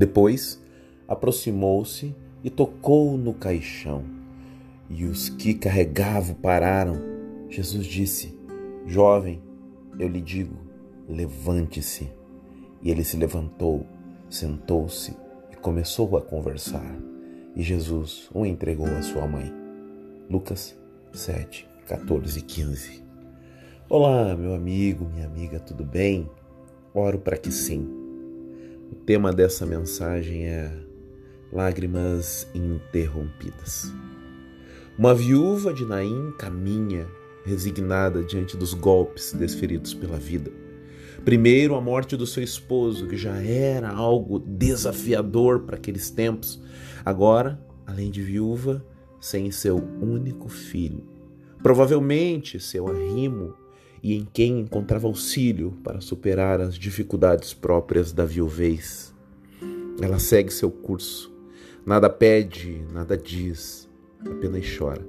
Depois, aproximou-se e tocou no caixão. E os que carregavam pararam. Jesus disse: Jovem, eu lhe digo, levante-se. E ele se levantou, sentou-se e começou a conversar. E Jesus o entregou à sua mãe. Lucas 7, 14 e 15. Olá, meu amigo, minha amiga, tudo bem? Oro para que sim. O tema dessa mensagem é Lágrimas Interrompidas. Uma viúva de Naim caminha resignada diante dos golpes desferidos pela vida. Primeiro, a morte do seu esposo, que já era algo desafiador para aqueles tempos. Agora, além de viúva, sem seu único filho. Provavelmente seu arrimo e em quem encontrava auxílio para superar as dificuldades próprias da viuvez. Ela segue seu curso, nada pede, nada diz, apenas chora.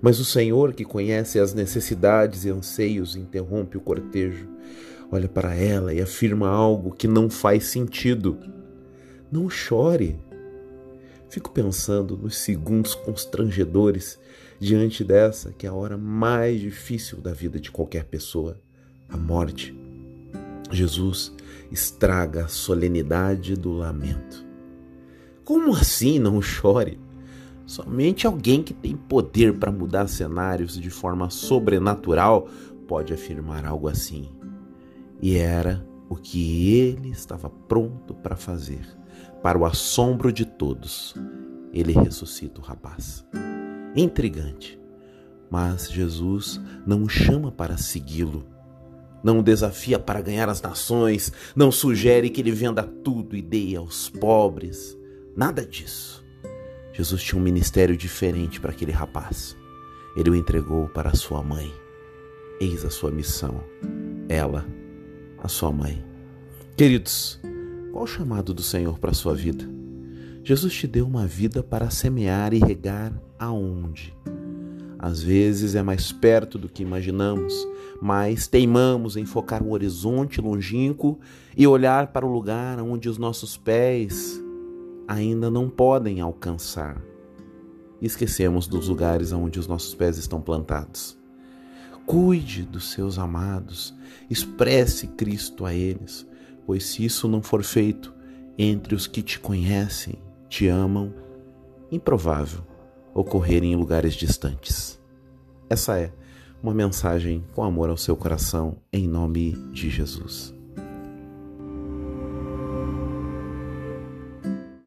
Mas o Senhor, que conhece as necessidades e anseios, interrompe o cortejo, olha para ela e afirma algo que não faz sentido. Não chore. Fico pensando nos segundos constrangedores diante dessa que é a hora mais difícil da vida de qualquer pessoa, a morte. Jesus estraga a solenidade do lamento. Como assim não chore? Somente alguém que tem poder para mudar cenários de forma sobrenatural pode afirmar algo assim. E era o que ele estava pronto para fazer. Para o assombro de todos, ele ressuscita o rapaz. Intrigante. Mas Jesus não o chama para segui-lo. Não o desafia para ganhar as nações, não sugere que ele venda tudo e dê aos pobres. Nada disso. Jesus tinha um ministério diferente para aquele rapaz. Ele o entregou para sua mãe. Eis a sua missão. Ela, a sua mãe. Queridos, qual o chamado do Senhor para a sua vida? Jesus te deu uma vida para semear e regar aonde? Às vezes é mais perto do que imaginamos, mas teimamos em focar o horizonte longínquo e olhar para o lugar onde os nossos pés ainda não podem alcançar. Esquecemos dos lugares onde os nossos pés estão plantados. Cuide dos seus amados, expresse Cristo a eles, pois se isso não for feito entre os que te conhecem, te amam, improvável ocorrer em lugares distantes. Essa é uma mensagem com amor ao seu coração, em nome de Jesus.